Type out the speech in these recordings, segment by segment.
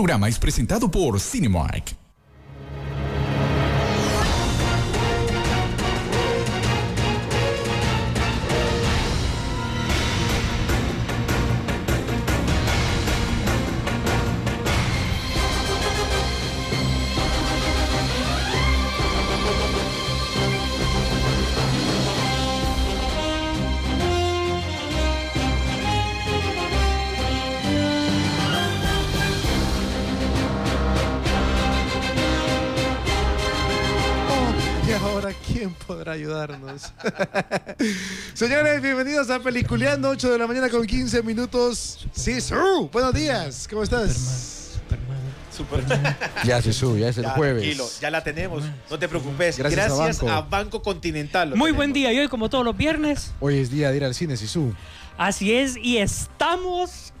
Programa es presentado por Cinemark. Quién podrá ayudarnos? Señores, bienvenidos a Peliculeando, 8 de la mañana con 15 minutos. Sí, su. Buenos días, ¿cómo estás? Ya se sube, ya es el Ya, jueves. Tranquilo, ya la tenemos. No te preocupes. Gracias Gracias, a Banco. a Banco Continental. Muy tenemos. buen día, y hoy como todos los viernes, Hoy es día de ir al cine, Sisu. así es, y estamos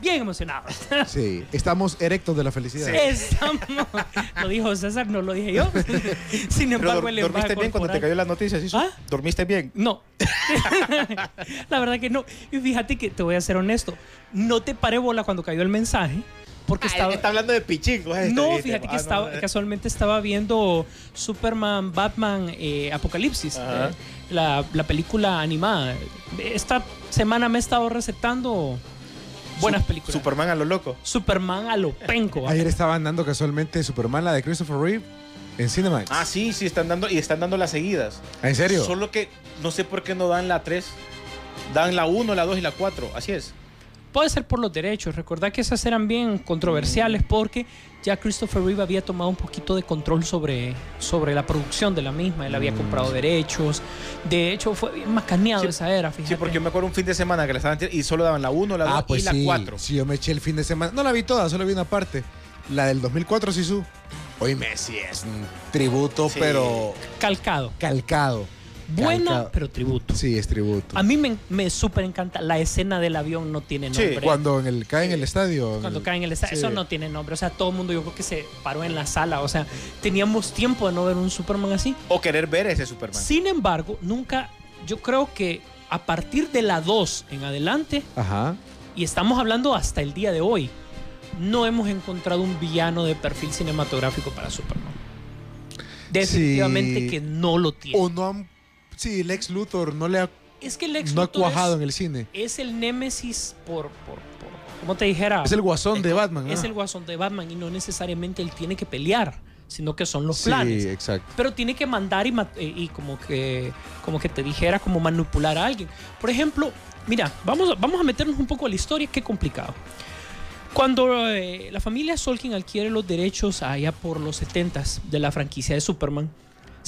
bien emocionados. Sí, estamos erectos de la felicidad. Estamos, lo dijo César, no lo dije yo. Sin Pero embargo, dor- el lenguaje ¿Dormiste bien cuando te cayó la noticia? ¿sí? ¿Ah? ¿Dormiste bien? No. La verdad que no. Y fíjate que te voy a ser honesto, no te paré bola cuando cayó el mensaje, porque Ah, estaba... Está hablando de pichingos. este, No, fíjate que Ah, estaba, no. casualmente estaba viendo Superman, Batman, eh, Apocalipsis, Ajá. eh, la, la película animada. Esta semana me he estado recetando buenas películas. Superman a lo loco. Superman a lo penco. Ayer estaban dando casualmente Superman, la de Christopher Reeve, en Cinemax. Ah, sí, sí, están dando, y están dando las seguidas. ¿En serio? Solo que no sé por qué no dan la 3. Dan la 1, la 2 y la 4. Así es. Puede ser por los derechos. Recordad que esas eran bien controversiales porque ya Christopher Reeve había tomado un poquito de control sobre, sobre la producción de la misma. Él había comprado derechos. De hecho, fue bien macaneado Sí, esa era, fíjate. Sí, porque yo me acuerdo un fin de semana que la estaban y solo daban la 1, la 2 Ah, pues y la sí. 4. Sí, yo me eché el fin de semana. No la vi toda, solo vi una parte. La del 2004, Sisu. Hoy Messi es un tributo, Sí. pero Calcado. calcado. Bueno, Calcado. pero tributo. Sí, es tributo. A mí me, me súper encanta. La escena del avión no tiene Sí, nombre. Cuando en el, cae en el estadio. Cuando el- cae en el estadio. sí. Eso no tiene nombre. O sea, todo el mundo yo creo que se paró en la sala. O sea, teníamos tiempo de no ver un Superman así. O querer ver ese Superman. Sin embargo, nunca, yo creo que a partir de la 2 en adelante, Ajá. y estamos hablando hasta el día de hoy, no hemos encontrado un villano de perfil cinematográfico para Superman. Definitivamente Sí. que no lo tiene. O no han. Sí, Lex Luthor no le ha, es que el Lex no ha cuajado es, en el cine. es el némesis por, por, por como te dijera, Es el guasón de Batman. es ah. el guasón de Batman y no necesariamente él tiene que pelear, sino que son los Sí, planes. exacto. pero tiene que mandar y, eh, y como que como que te dijera como manipular a alguien. Por ejemplo, mira, vamos, a- vamos a meternos un poco a la historia, qué complicado. Cuando eh, la familia Solkin adquiere los derechos allá por los 70s de la franquicia de Superman,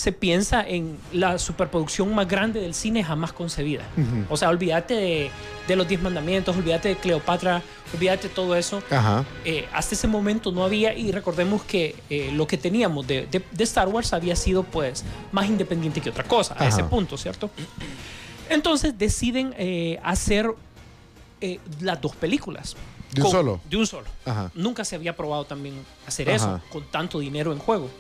se piensa en la superproducción más grande del cine jamás concebida. O sea, olvídate de, de los Diez Mandamientos, olvídate de Cleopatra, olvídate de todo eso Ajá. eh, hasta ese momento no había y recordemos que eh, lo que teníamos de, de- de Star Wars había sido pues más independiente que otra cosa a ese punto, ¿cierto? Entonces deciden eh, hacer las dos películas. ¿De un solo? De un solo. Ajá. Nunca se había probado también hacer eso con tanto dinero en juego.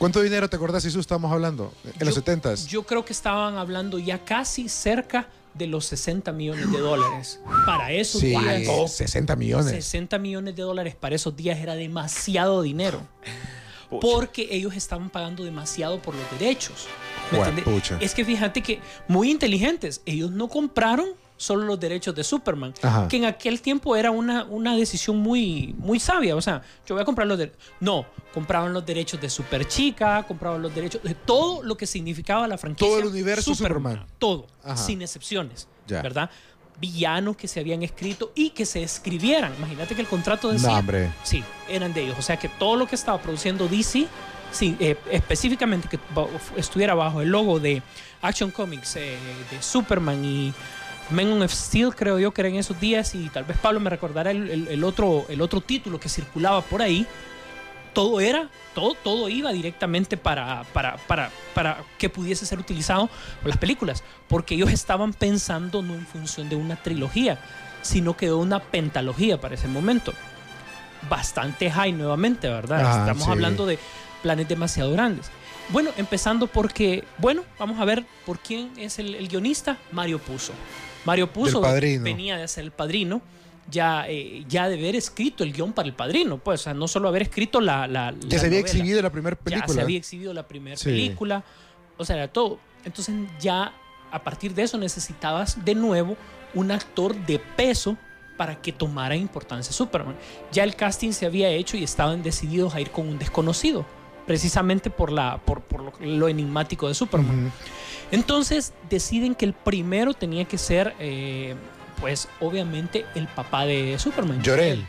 ¿Cuánto dinero te acordás, Jesús, estábamos hablando? En los Yo- 70s. Yo creo que estaban hablando ya casi cerca de los 60 millones de dólares. Para esos Sí, días. 60 millones. 60 millones de dólares para esos días era demasiado dinero. Pucha. Porque ellos estaban pagando demasiado por los derechos. ¿me pucha. Es que fíjate que muy inteligentes, ellos no compraron solo los derechos de Superman. Ajá. Que en aquel tiempo era una, una decisión muy, muy sabia. O sea, yo voy a comprar los derechos. No, compraban los derechos de Super Chica, compraban los derechos de todo lo que significaba la franquicia. Todo el universo Superman. Todo, Ajá. sin excepciones. Ya. ¿Verdad? Villanos que se habían escrito y que se escribieran. Imagínate que el contrato decía. No. Sí, eran de ellos. O sea que todo lo que estaba produciendo DC, sí, eh, específicamente que estuviera bajo el logo de Action Comics, eh, de Superman y Man of Steel, creo yo que era en esos días, y tal vez Pablo me recordará el, el- el otro, el otro título que circulaba por ahí. Todo era, todo, todo iba directamente para, para, para, para que pudiese ser utilizado por las películas, porque ellos estaban pensando no en función de una trilogía, sino que de una pentalogía para ese momento bastante high nuevamente, ¿verdad? Ah, Estamos sí. hablando de planes demasiado grandes. Bueno, empezando porque, bueno, vamos a ver por quién es el, el guionista, Mario Puzo. Mario Puzo venía de ser el padrino, ya, eh, ya de haber escrito el guion para el padrino, pues, o sea, no solo haber escrito la... la se había novela. exhibido la primera Ya película. se había exhibido la primera Sí. película, o sea, era todo. Entonces ya a partir de eso necesitabas de nuevo un actor de peso para que tomara importancia Superman. Ya el casting se había hecho y estaban decididos a ir con un desconocido, precisamente por, la, por, por lo, lo enigmático de Superman. Entonces deciden que el primero tenía que ser, eh, pues obviamente, el papá de Superman. Jor-El.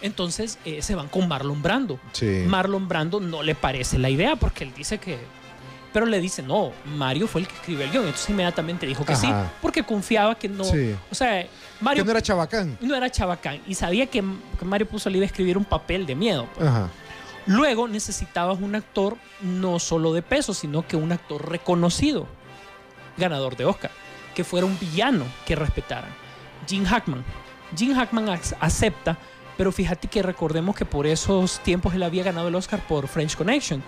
Entonces eh, se van con Marlon Brando. Sí. Marlon Brando no le parece la idea porque él dice que... Pero le dice, no, Mario fue el que escribió el guion. Entonces inmediatamente dijo que sí, porque confiaba que no... Sí. O sea, Mario que no era Chabacán. no era chabacán y sabía que, que Mario Puzo le iba a escribir un papel de miedo. pues. Ajá. Luego necesitabas un actor no solo de peso, sino que un actor reconocido, ganador de Oscar, que fuera un villano que respetaran. Jim Hackman. Jim Hackman ac- acepta, pero fíjate que recordemos que por esos tiempos él había ganado el Oscar por French Connection.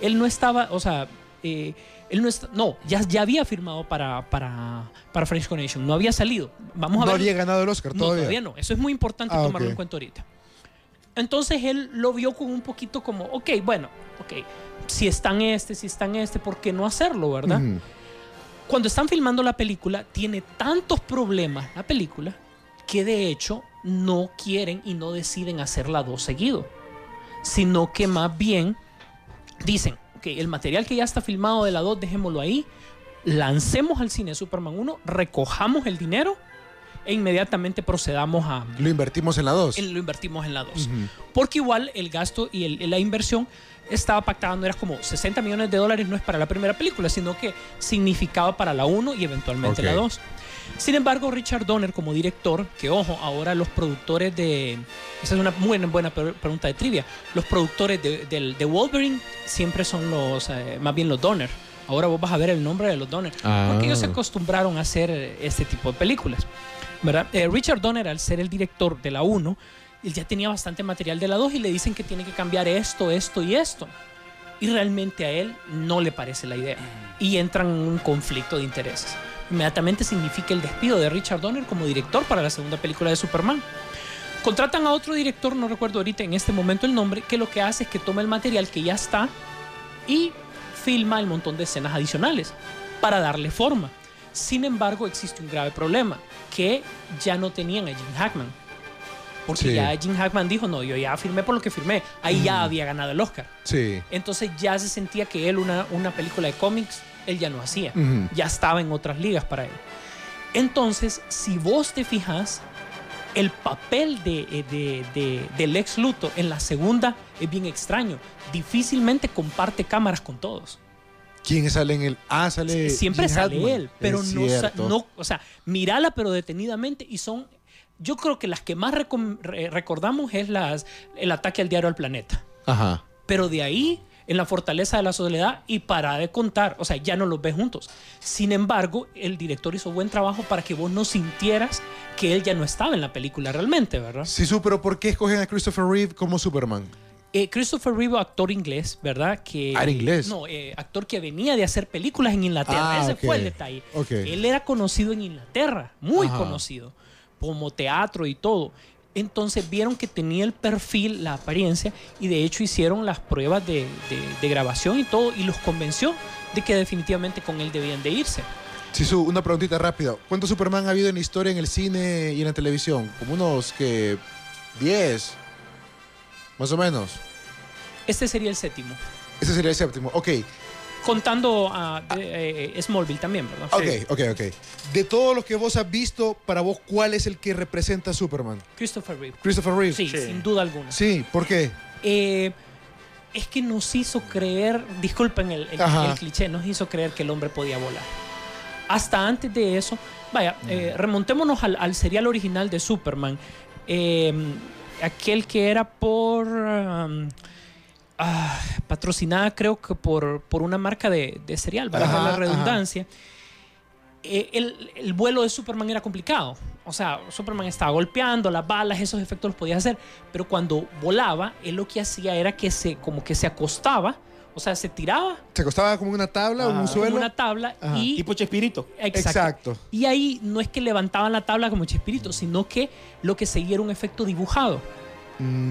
Él no estaba, o sea, eh, él no está, no, ya, ya había firmado para, para, para French Connection, no había salido. Vamos a No ver. había ganado el Oscar No, todavía. todavía no. Eso es muy importante Ah, tomarlo en cuenta ahorita. Entonces él lo vio con un poquito como, ok, bueno, ok, si está en este, si está en este, ¿por qué no hacerlo, verdad? Cuando están filmando la película, tiene tantos problemas la película que de hecho no quieren y no deciden hacer la dos seguido, sino que más bien dicen, ok, el material que ya está filmado de la 2, dejémoslo ahí, lancemos al cine Superman 1, recojamos el dinero e inmediatamente procedamos a, Lo invertimos en la 2. en- lo invertimos en la 2. Porque igual el gasto y el- la inversión estaba pactada, no era como 60 millones de dólares, no es para la primera película, sino que significaba para la 1 y eventualmente la 2. Sin embargo, Richard Donner como director, que ojo, ahora los productores de... Esa es una muy buena pre- pregunta de trivia. Los productores de, de Wolverine siempre son los, eh, más bien los Donner. Ahora vos vas a ver el nombre de los Donner. Ah. Porque ellos se acostumbraron a hacer eh, este tipo de películas. ¿verdad? Eh, Richard Donner, al ser el director de la 1, él ya tenía bastante material de la 2 y le dicen que tiene que cambiar esto, esto y esto. Y realmente a él no le parece la idea. Y entran en un conflicto de intereses. Inmediatamente significa el despido de Richard Donner como director para la segunda película de Superman. Contratan a otro director, no recuerdo ahorita en este momento el nombre, que lo que hace es que toma el material que ya está y filma el montón de escenas adicionales para darle forma. Sin embargo, existe un grave problema, que ya no tenían a Jim Hackman. Porque Sí. ya Jim Hackman dijo, no, yo ya firmé por lo que firmé. Ahí ya había ganado el Oscar. Sí. Entonces ya se sentía que él una, una película de cómics, él ya no hacía. Ya estaba en otras ligas para él. Entonces, si vos te fijas, el papel de, eh, de, de- del ex Luthor en la segunda es bien extraño. Difícilmente comparte cámaras con todos. ¿Quién sale en el.? Ah, sale. Siempre Jim sale él, pero Es no, cierto. no, o sea, mírala pero detenidamente y son, yo creo que las que más recordamos es las, el ataque al diario al planeta. Ajá. Pero de ahí, en la fortaleza de la soledad y para de contar, o sea, ya no los ves juntos. Sin embargo, el director hizo buen trabajo para que vos no sintieras que él ya no estaba en la película realmente, ¿verdad? Sí, su, pero ¿por qué escogen a Christopher Reeve como Superman? Eh, Christopher Reeve, actor inglés, ¿verdad? Que, Ah, ¿era inglés? No, eh, actor que venía de hacer películas en Inglaterra. Ah, Ese fue el detalle. Ok. Él era conocido en Inglaterra, muy Ajá. conocido, como teatro y todo. Entonces vieron que tenía el perfil, la apariencia, y de hecho hicieron las pruebas de, de- de grabación y todo, y los convenció de que definitivamente con él debían de irse. Sí, su, una preguntita rápida. ¿Cuántos Superman ha habido en la historia en el cine y en la televisión? Como unos que 10, más o menos. Este sería el séptimo. Ese sería el séptimo. Ok, Contando a de- eh, Smallville también, ¿verdad? ok, ok, ok. De todos los que vos has visto, para vos, ¿cuál es el que representa a Superman? Christopher Reeve. Christopher Reeve. Sí, sin duda alguna. Sí, ¿por qué? Eh, es que nos hizo creer, disculpen el, el- el cliché, nos hizo creer que el hombre podía volar. Hasta antes de eso, vaya, eh, remontémonos al, al serial original de Superman, eh, aquel que era por... um, ah, patrocinada creo que por, por una marca de, de cereal, para Ajá, la redundancia. Eh, el, el vuelo de Superman era complicado. O sea, Superman estaba golpeando, las balas, esos efectos los podía hacer. Pero cuando volaba, él lo que hacía era que se, como que se acostaba, o sea, se tiraba ¿Se acostaba como una tabla o un como suelo? una tabla Ajá. y... Tipo Chespirito. Exacto. Exacto. Y ahí no es que levantaban la tabla como Chespirito, sino que lo que seguía era un efecto dibujado.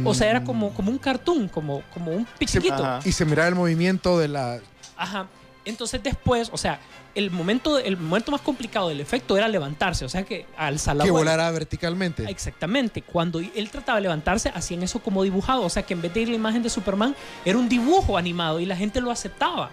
O sea, era como, como un cartoon, como, como un pichiquito. Ajá. Y se miraba el movimiento de la... Ajá. Entonces después, o sea, el momento, el momento más complicado del efecto era levantarse, o sea que alzar la que bola. volara verticalmente. Exactamente. Cuando él trataba de levantarse, hacían eso como dibujado. O sea que en vez de ir la imagen de Superman, era un dibujo animado y la gente lo aceptaba.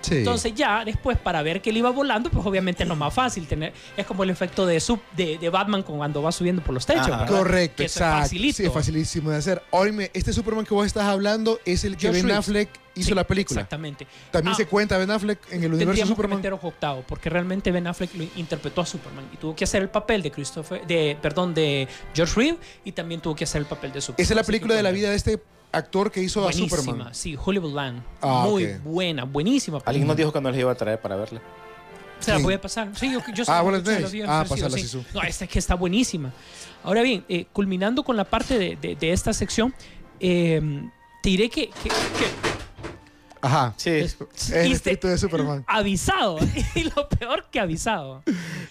Sí. Entonces ya después para ver que él iba volando, pues obviamente es lo más fácil tener. Es como el efecto de, sub, de, de Batman cuando va subiendo por los techos. Correcto, Que es exacto. facilito. Sí, es facilísimo de hacer. Oíme, este Superman que vos estás hablando es el que Josh Ben Reeves. Affleck hizo Sí, la película. Exactamente. También Ah, se cuenta Ben Affleck en el universo que Superman. meter ojo octavo, porque realmente Ben Affleck lo interpretó a Superman y tuvo que hacer el papel de Christopher, de, perdón, de George Reeve y también tuvo que hacer el papel de Superman. Esa es la película que de la vida de este actor que hizo a Buenísima, Superman. sí, Hollywood Land. Ah, Muy buena, buenísima. Alguien nos dijo que nos les iba a traer para verla. Se la voy a pasar. Sí, yo, yo Ah, días Ah, pásala, sí. Sisu. No, esta es que está buenísima. Ahora bien, eh, culminando con la parte de, de- de esta sección, eh, te diré que, que- que Ajá. Sí. es- Es el y espíritu de Superman. avisado. y lo peor que avisado.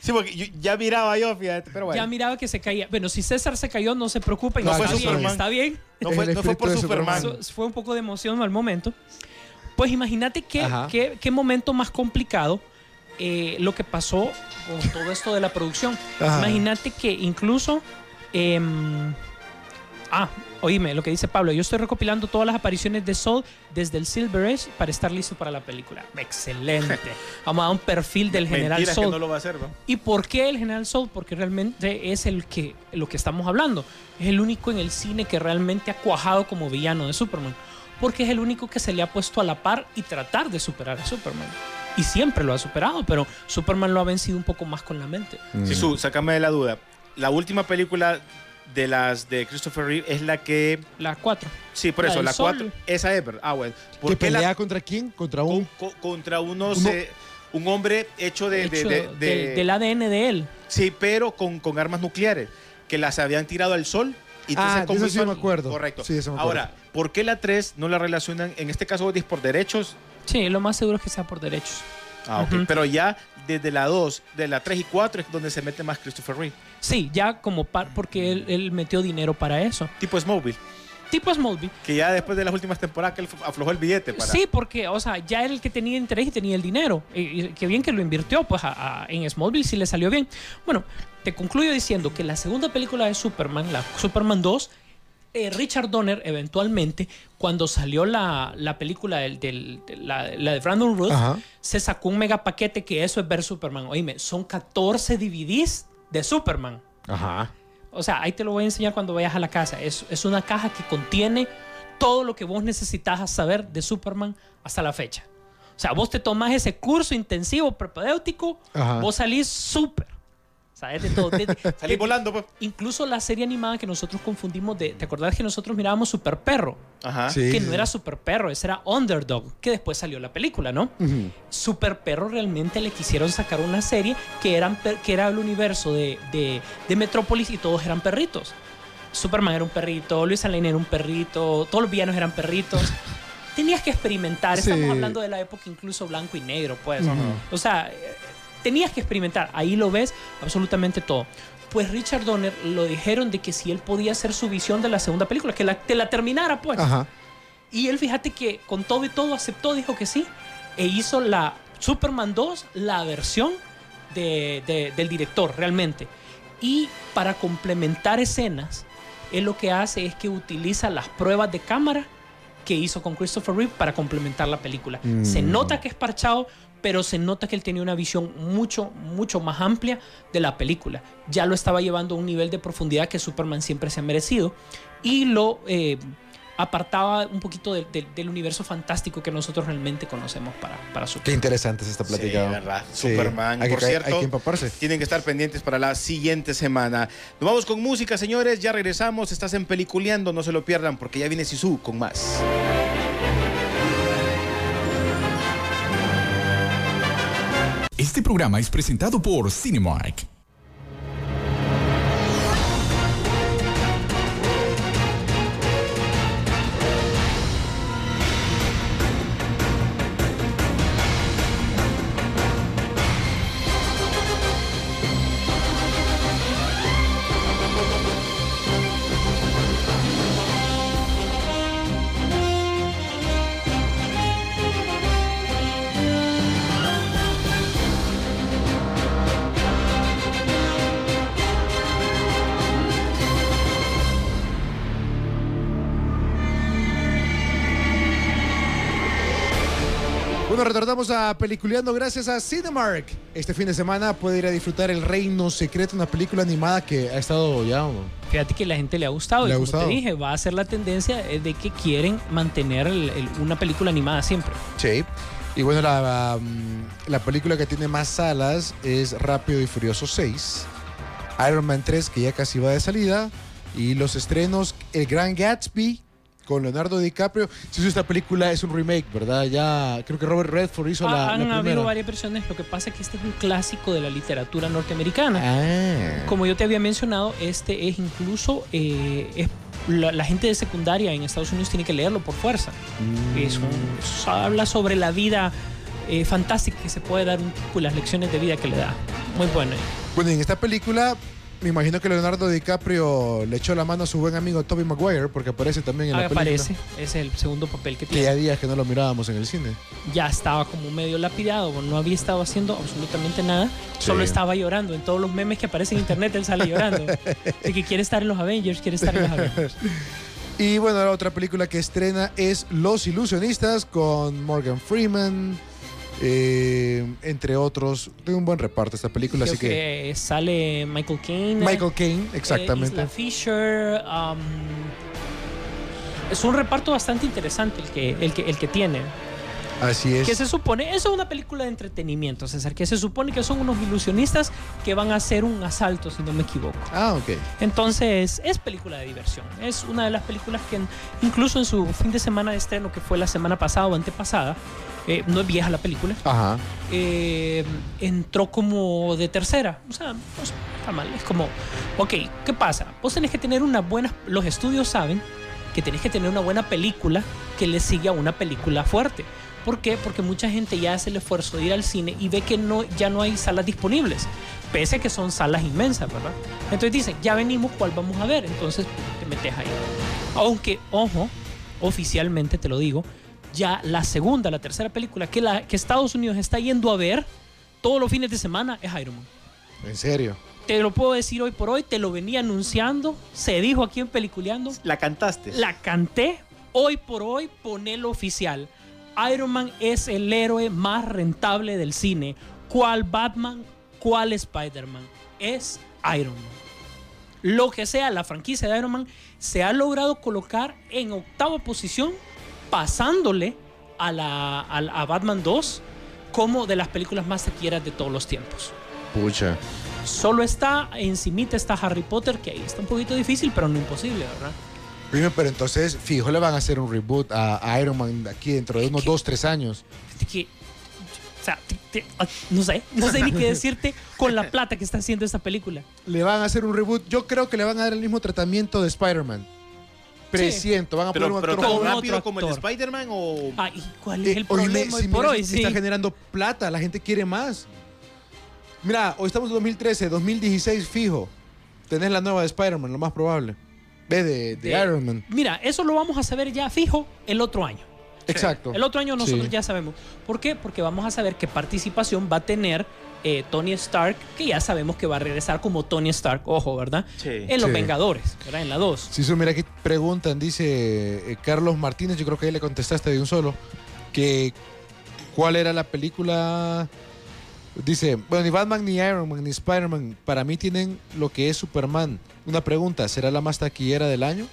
Sí, porque yo- ya miraba yo, fíjate, pero bueno. Ya miraba que se caía. Bueno, si César se cayó, no se preocupen. No está, fue bien, Superman. está bien. no fue, el no fue por Superman. Fue un poco de emoción al momento. Pues imagínate qué, qué, qué momento más complicado eh, lo que pasó con todo esto de la producción. Imagínate que incluso... em, ah, oíme, lo que dice Pablo. Yo estoy recopilando todas las apariciones de Soul desde el Silver Age para estar listo para la película. Excelente. Vamos a dar un perfil del General Mentiras que Soul. no lo va a hacer, ¿no? ¿Y por qué el General Soul? Porque realmente es el que, lo que estamos hablando. Es el único en el cine que realmente ha cuajado como villano de Superman. Porque es el único que se le ha puesto a la par y tratar de superar a Superman. Y siempre lo ha superado, pero Superman lo ha vencido un poco más con la mente. Sí, su, sácame de la duda. La última película de las de Christopher Reeve es la que. La 4. Sí, por La eso, la Sol. 4. Esa es, ¿verdad? Ah, bueno. ¿Por ¿Que la- pelea contra quién? Contra un... con- con- contra unos. Uno- eh, un hombre hecho de. de- Hecho de- de- del, del ADN de él. Sí, pero con, con armas nucleares. Que las habían tirado al sol. Y Ah, eso sí me acuerdo. Correcto. Sí, eso me acuerdo. Ahora, ¿por qué la 3 no la relacionan? En este caso, es por derechos. Sí, lo más seguro es que sea por derechos. Ah, ok. Pero ya desde la 2, de la 3 y 4 es donde se mete más Christopher Reeve. Sí, ya como par, porque él, él metió dinero para eso. Tipo Smallville. Tipo Smallville. Que ya después de las últimas temporadas que él aflojó el billete para. Sí, porque, o sea, ya era el que tenía interés y tenía el dinero. Y, y qué bien que lo invirtió, pues a- a- en Smallville sí le salió bien. Bueno, te concluyo diciendo que la segunda película de Superman, la Superman 2, eh, Richard Donner eventualmente, cuando salió la, la película del, del- de la, la de Brandon Ruth, Ajá. se sacó un mega paquete que eso es ver Superman. Oíme, son 14 DVDs de Superman. Ajá. O sea, ahí te lo voy a enseñar cuando vayas a la casa. Es, es una caja que contiene todo lo que vos necesitas saber de Superman hasta la fecha. O sea, vos te tomás ese curso intensivo propedéutico, Ajá. vos salís súper. Sabes de todo. De- de- Salí de- volando, pues. incluso la serie animada que nosotros confundimos de. ¿Te acordás que nosotros mirábamos Super Perro? Ajá. Sí. que no era Super Perro, ese era Underdog, que después salió la película, ¿no? Super Perro realmente le quisieron sacar una serie que, eran, que era el universo de, de, de Metrópolis y todos eran perritos. Superman era un perrito, Luis Lane era un perrito, todos los villanos eran perritos. Tenías que experimentar, Sí. estamos hablando de la época incluso blanco y negro, pues. O sea, tenías que experimentar, ahí lo ves absolutamente todo. Pues Richard Donner lo dijeron de que si él podía hacer su visión de la segunda película, que la, te la terminara, pues. Ajá. Y él, fíjate que con todo y todo aceptó, dijo que sí. E hizo la Superman 2, la versión de- de- del director, realmente. Y para complementar escenas, él lo que hace es que utiliza las pruebas de cámara que hizo con Christopher Reeve para complementar la película. Se nota que es parchado, pero se nota que él tenía una visión mucho, mucho más amplia de la película. Ya lo estaba llevando a un nivel de profundidad que Superman siempre se ha merecido y lo eh, apartaba un poquito del- universo fantástico que nosotros realmente conocemos para, para Qué Superman. interesante es esta Sí, plática. verdad. Sí. Superman. Hay que, Por cierto, hay que empaparse. tienen que estar pendientes para la siguiente semana. Nos vamos con música, señores. Ya regresamos. Estás en Peliculeando. No se lo pierdan porque ya viene Sisu con más. Este programa es presentado por Cinemark. Retornamos a Peliculeando gracias a Cinemark. Este fin de semana puede ir a disfrutar El Reino Secreto, una película animada que ha estado ya... Fíjate que la gente le ha gustado. Le y ha como gustado. te dije, va a ser la tendencia de que quieren mantener el- el- una película animada siempre. Sí. Y bueno, la, um, la película que tiene más salas es Rápido y Furioso 6, Iron Man 3, que ya casi va de salida, y los estrenos El Gran Gatsby con Leonardo DiCaprio. Si esta película es un remake, ¿verdad? Ya creo que Robert Redford hizo la, Ah, Han la habido primera. varias versiones. Lo que pasa es que este es un clásico de la literatura norteamericana. Ah. Como yo te había mencionado, este es incluso eh, es- la, la gente de secundaria en Estados Unidos tiene que leerlo por fuerza. Mm. Es un- habla sobre la vida eh, fantástica que se puede dar un tipo las lecciones de vida que le da. Muy bueno. Bueno, en esta película, me imagino que Leonardo DiCaprio le echó la mano a su buen amigo Tobey Maguire, porque aparece también en la película. Aparece, es el segundo papel que Que ya tiene. días que no lo mirábamos en el cine. Ya estaba como medio lapidado, no había estado haciendo absolutamente nada, solo estaba llorando. En todos los memes que aparecen en internet él sale llorando. De que quiere estar en los Avengers, quiere estar en los Avengers. Y bueno, la otra película que estrena es Los Ilusionistas con Morgan Freeman, eh, entre otros. Tiene un buen reparto esta película, Creo así que... que sale Michael Caine. Michael Caine, eh, exactamente. Isla Fisher. um, es un reparto bastante interesante el que, el que, el que tiene. Así Que es. se supone, eso es una película de entretenimiento, César, que se supone que son unos ilusionistas que van a hacer un asalto, si no me equivoco. Ah, ok. Entonces, es película de diversión. Es una de las películas que, incluso en su fin de semana de estreno, que fue la semana pasada o antepasada, eh, no es vieja la película, Ajá. eh, entró como de tercera. O sea, no está mal. Es como, ok, ¿qué pasa? Vos tenés que tener una buena. Los estudios saben que tenés que tener una buena película que le siga a una película fuerte. ¿Por qué? Porque mucha gente ya hace el esfuerzo de ir al cine y ve que no, ya no hay salas disponibles, pese a que son salas inmensas, ¿verdad? Entonces dicen, ya venimos, ¿cuál vamos a ver? Entonces te metes ahí. Aunque, ojo, oficialmente te lo digo, ya la segunda, la tercera película que, la, que Estados Unidos está yendo a ver todos los fines de semana es Iron Man. En serio. Te lo puedo decir hoy por hoy, te lo venía anunciando, se dijo aquí en Peliculeando, La cantaste. la canté, hoy por hoy ponelo oficial. Iron Man es el héroe más rentable del cine. ¿Cuál Batman? ¿Cuál Spider-Man? Es Iron Man. Lo que sea, la franquicia de Iron Man se ha logrado colocar en octava posición, pasándole a, la, a, Batman 2 como de las películas más taquilleras de todos los tiempos. Pucha. Solo está, encimita está Harry Potter, que ahí está un poquito difícil, pero no imposible, ¿verdad? Primero, pero entonces, fijo, le van a hacer un reboot a, a Iron Man aquí dentro de unos que- dos, tres años. de que, o sea, te- te- no sé, no sé ni qué decirte con la plata que está haciendo esta película. Le van a hacer un reboot. Yo creo que le van a dar el mismo tratamiento de Spider-Man. Presiento, van a poner Pero, un pero actor joven. rápido otro como el de. Spider-Man o. Ah, ¿y cuál es Eh, el oíme, problema hoy si por mira, hoy? si Sí. está generando plata, la gente quiere más. Mira, hoy estamos en 2013, 2016 fijo. Tenés la nueva de Spider-Man, lo más probable. Ve de, de De- Iron Man. Mira, eso lo vamos a saber ya fijo el otro año. Exacto. El otro año nosotros Sí. ya sabemos. ¿Por qué? Porque vamos a saber qué participación va a tener eh, Tony Stark, que ya sabemos que va a regresar como Tony Stark, ojo, ¿verdad? Sí. En Los Sí. Vengadores, ¿verdad? En la 2. Sí, sí, mira aquí preguntan, dice eh, Carlos Martínez, yo creo que ahí le contestaste de un solo, que cuál era la película... Dice, bueno, ni Batman, ni Iron Man, ni Spider-Man, para mí tienen lo que es Superman. Una pregunta, ¿será la más taquillera del año?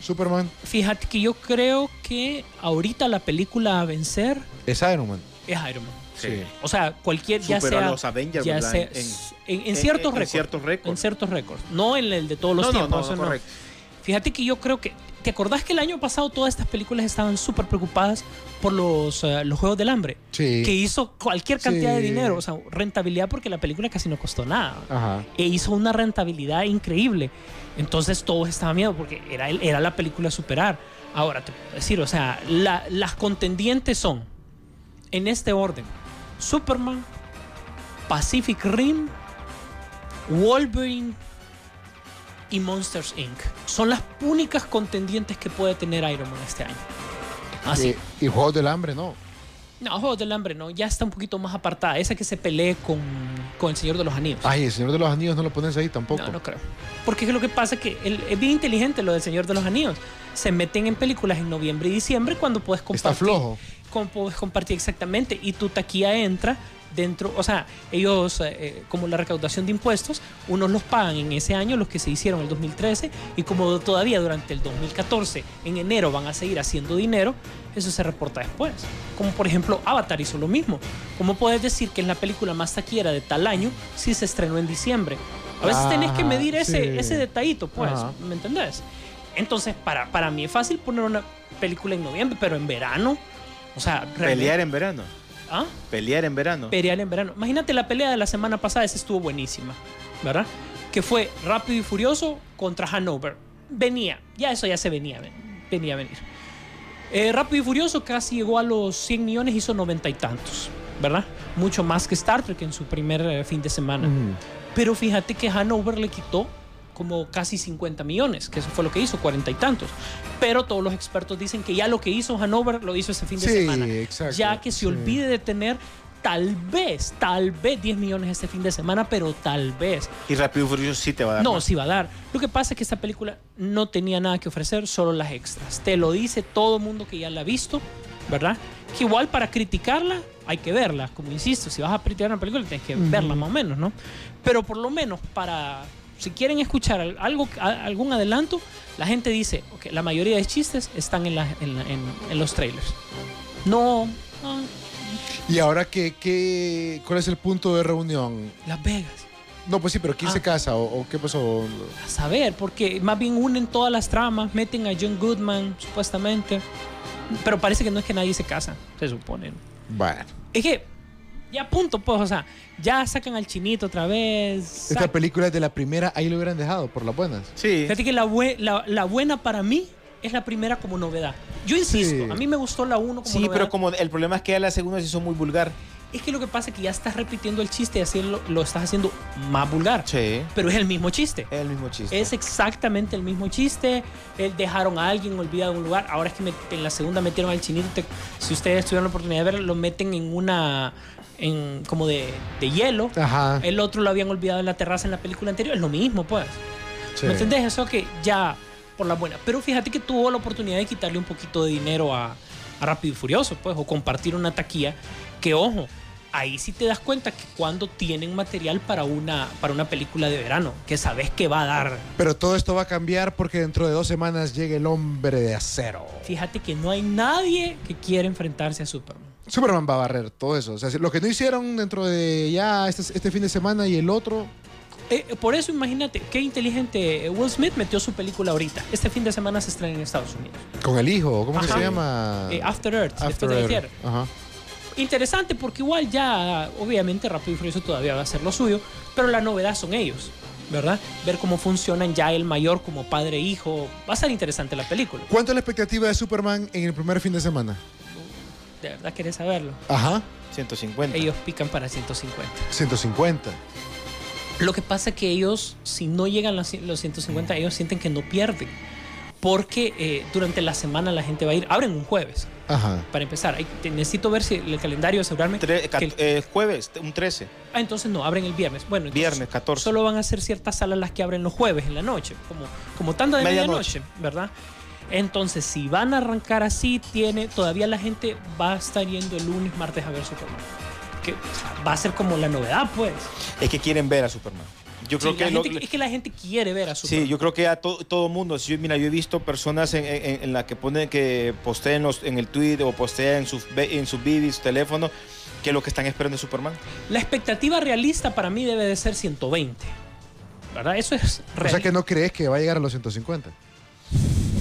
Superman Fíjate que yo creo que ahorita la película a vencer es Iron Man. es Iron Man. Sí. O sea, cualquier, ya Superó a sea... los Avengers, ya sea- En- en, ciertos en récords. En ciertos récords. No en el de todos los No, no, tiempos. no, no. correcto. Fíjate que yo creo que. ¿Te acordás que el año pasado todas estas películas estaban súper preocupadas por los, eh, los Juegos del Hambre? Sí. Que hizo cualquier cantidad de dinero, o sea, rentabilidad porque la película casi no costó nada. Ajá. E hizo una rentabilidad increíble. Entonces todos estaban miedo porque era, era la película a superar. Ahora te puedo decir, o sea, la- las contendientes son, en este orden, Superman, Pacific Rim, Wolverine y Monsters Inc. Son las únicas contendientes que puede tener Iron Man este año. Así. Eh, y Juegos del Hambre, ¿no? No, Juegos del Hambre no, ya está un poquito más apartada. Esa que se pelee con, con el Señor de los Anillos. Ay, el Señor de los Anillos no lo pones ahí tampoco. No, no creo. Porque es lo que pasa que el- es bien inteligente lo del Señor de los Anillos. Se meten en películas en noviembre y diciembre cuando puedes compartir. Está flojo. Como puedes compartir exactamente. Y tu taquilla entra dentro. O sea, ellos, eh, eh, como la recaudación de impuestos, unos los pagan en ese año, los que se hicieron en el 2013. Y como todavía durante el 2014, en enero, van a seguir haciendo dinero, eso se reporta después. Como por ejemplo, Avatar hizo lo mismo. ¿Cómo puedes decir que es la película más taquillera de tal año si se estrenó en diciembre? A veces tenés que Ajá, medir ese, sí. ese detallito, pues, Ajá. ¿me entendés? Entonces, para, para mí es fácil poner una película en noviembre, pero en verano, o sea, realmente- Pelear en verano. ¿Ah? Pelear en verano. Pelear en verano. Imagínate la pelea de la semana pasada, esa estuvo buenísima, ¿verdad? Que fue Rápido y Furioso contra Hanover. Venía, ya eso ya se venía, ven- venía a venir. Eh, Rápido y Furioso casi llegó a los 100 millones, hizo noventa y tantos, ¿verdad? Mucho más que Star Trek en su primer eh, fin de semana. Pero fíjate que Hanover le quitó como casi 50 millones, que eso fue lo que hizo, cuarenta y tantos. Pero todos los expertos dicen que ya lo que hizo Hanover lo hizo ese fin de Sí, semana. exacto, Ya que se sí. olvide de tener tal vez, tal vez 10 millones este fin de semana, pero tal vez. Y Rápido y Furioso sí te va a dar. No, más. sí va a dar. Lo que pasa es que esta película no tenía nada que ofrecer, solo las extras. Te lo dice todo el mundo que ya la ha visto, ¿verdad? Que igual para criticarla hay que verla. Como insisto, si vas a criticar una película tienes que verla más o menos, ¿no? Pero por lo menos para, si quieren escuchar al- algo, algún adelanto, la gente dice, ok, la mayoría de chistes están en, la- en la- en- en los trailers. No, no, Y ahora, ¿qué, qué, ¿cuál es el punto de reunión? Las Vegas. No, pues sí, pero ¿quién Ah. se casa o, o qué pasó? A saber, porque más bien unen todas las tramas, meten a John Goodman, supuestamente. Pero parece que no es que nadie se casa, se supone. ¿no? Bueno, Es que, ya punto, pues, o sea, ya sacan al chinito otra vez. esta película es de la primera, ahí lo hubieran dejado, por las buenas. Sí. Fíjate que la, bue- la, la buena para mí es la primera como novedad. Yo insisto, Sí. a mí me gustó la 1 como Sí, novedad. pero como el problema es que ya la segunda se hizo muy vulgar. Es que lo que pasa es que ya estás repitiendo el chiste y así lo, lo estás haciendo más vulgar. Sí. Pero es el mismo chiste. Es el mismo chiste. Es exactamente el mismo chiste. Eh, dejaron a alguien olvidado en un lugar. Ahora es que me- en la segunda metieron al chinito. Te- si ustedes tuvieron la oportunidad de verlo, lo meten en una. En, como de, de hielo. Ajá. El otro lo habían olvidado en la terraza en la película anterior. Es lo mismo, pues. sí. ¿Me entendés? Eso que ya por la buena. Pero fíjate que tuvo la oportunidad de quitarle un poquito de dinero a, a Rápido y Furioso, pues, o compartir una taquilla. Que ojo, ahí sí te das cuenta que cuando tienen material para una, para una película de verano, que sabes que va a dar. Pero todo esto va a cambiar porque dentro de dos semanas llega el hombre de acero. Fíjate que no hay nadie que quiera enfrentarse a Superman. Superman va a barrer todo eso. O sea, lo que no hicieron dentro de ya este, este fin de semana y el otro. Eh, por eso imagínate, qué inteligente. eh, Will Smith metió su película ahorita. Este fin de semana se estrena en Estados Unidos. Con el hijo, ¿cómo que se llama? Eh, After Earth, después After de la Earth. Tierra. Ajá. Interesante porque igual ya, obviamente, Rápido y Furioso todavía va a hacer lo suyo, pero la novedad son ellos, ¿verdad? Ver cómo funcionan ya el mayor como padre e hijo. Va a ser interesante la película. ¿Cuánto es la expectativa de Superman en el primer fin de semana? De verdad querés saberlo. Ajá. 150. Ellos pican para 150. 150. Lo que pasa es que ellos, si no llegan los, los 150, ellos sienten que no pierden. porque eh, durante la semana la gente va a ir. Abren un jueves, Ajá. para empezar. Hay- te- necesito ver si el calendario, asegurarme. Tre- que cat- el- eh, jueves, un 13. ah, entonces no, abren el viernes. Bueno, entonces Viernes, 14. Solo van a ser ciertas salas las que abren los jueves en la noche, como, como tanda de Medianoche. medianoche, ¿verdad? Entonces, si van a arrancar así, tiene, todavía la gente va a estar yendo el lunes, martes a ver Superman. Que o va a ser como la novedad, pues. Es que quieren ver a Superman. Yo creo Sí, que la lo- gente- es que la gente quiere ver a Superman. Sí, yo creo que a to- todo mundo. Sí, mira, yo he visto personas en, en- en la que ponen que postean los- en el Twitter o postean en sus en sus su teléfono, que lo que están esperando es Superman. La expectativa realista para mí debe de ser 120. ¿Verdad? Eso es O real. sea que no crees que va a llegar a los 150.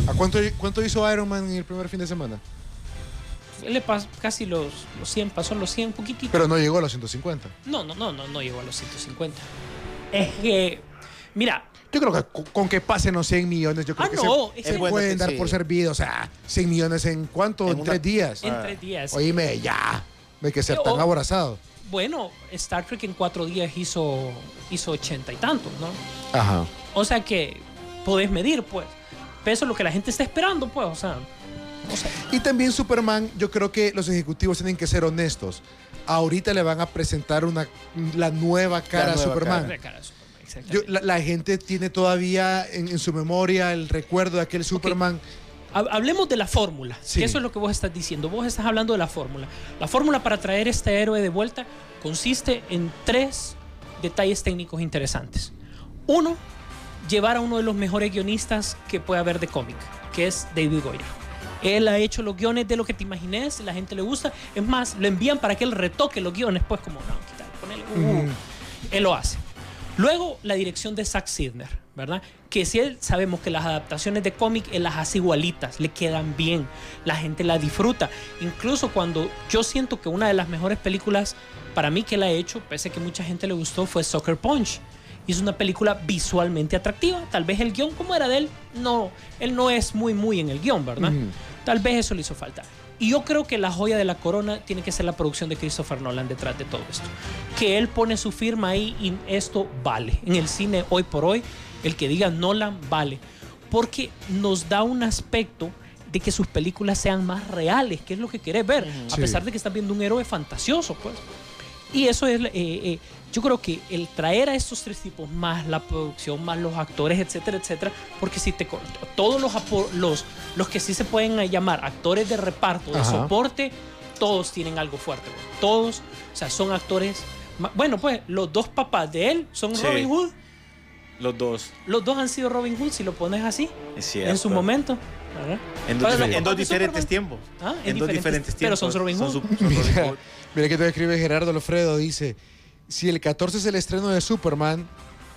¿A cuánto, cuánto hizo Iron Man en el primer fin de semana? Le pas- casi los, los 100, pasó los 100 un poquitito. Pero no llegó a los 150. no, no, no, no, no llegó a los 150. Es que, mira, Yo creo que con, que pasen los 100 millones, yo creo Ah, que no, se, bueno pueden dar sí. por servido. O sea, 100 millones en cuánto? En En, una- tres días. en Ah. tres días. Oíme, ya. No hay que ser Eh, tan aborazado. Bueno, Star Trek en cuatro días hizo, hizo 80 y tantos, ¿no? Ajá. O sea que podés medir, pues. Pero eso es lo que la gente está esperando, pues. O sea. Y también Superman, yo creo que los ejecutivos tienen que ser honestos. Ahorita le van a presentar una, la nueva cara nueva a Superman. La cara de Superman, Yo- la, la gente tiene todavía en, en su memoria el recuerdo de aquel Superman. Hab- Hablemos de la fórmula. Sí. que Eso es lo que vos estás diciendo. Vos estás hablando de la fórmula. La fórmula para traer este héroe de vuelta consiste en tres detalles técnicos interesantes. Uno, llevar a uno de los mejores guionistas que puede haber de cómic, que es David Goyer. Él ha hecho los guiones de lo que te imagines, la gente le gusta. Es más, lo envían para que él retoque los guiones, pues como, no, quítale, ponele, uh, uh". Él lo hace. Luego, la dirección de Zack Snyder, ¿verdad? Que si él sabemos que las adaptaciones de cómic él las hace igualitas, le quedan bien, la gente la disfruta. Incluso cuando yo siento que una de las mejores películas para mí que él ha hecho, pese a que mucha gente le gustó, fue Soccer Punch. Y es una película visualmente atractiva. Tal vez el guion, como era de él, no, él no es muy, muy en el guion, ¿verdad? Tal vez eso le hizo falta. Y yo creo que la joya de la corona tiene que ser la producción de Christopher Nolan detrás de todo esto. Que él pone su firma ahí y esto vale. En el cine hoy por hoy, el que diga Nolan vale. Porque nos da un aspecto de que sus películas sean más reales, que es lo que querés ver. A pesar de que estás viendo un héroe fantasioso, pues. Y eso es, eh, eh, yo creo que el traer a estos tres tipos, más la producción, más los actores, etcétera, etcétera, porque si te co- todos los, los, los que sí se pueden eh, llamar actores de reparto, de Ajá. soporte, todos tienen algo fuerte, güey. todos, o sea, son actores, bueno, pues los dos papás de él son Sí. Robin Hood, Los dos. los dos han sido Robin Hood, si lo pones así, Es cierto. en su momento. ¿verdad? En dos, en dos diferentes Superman. tiempos. Ah, en, dos diferentes tiempos. Pero son Robin Hood. su- son Robin Hood. Mira que te escribe Gerardo Alfredo, dice, si el 14 es el estreno de Superman,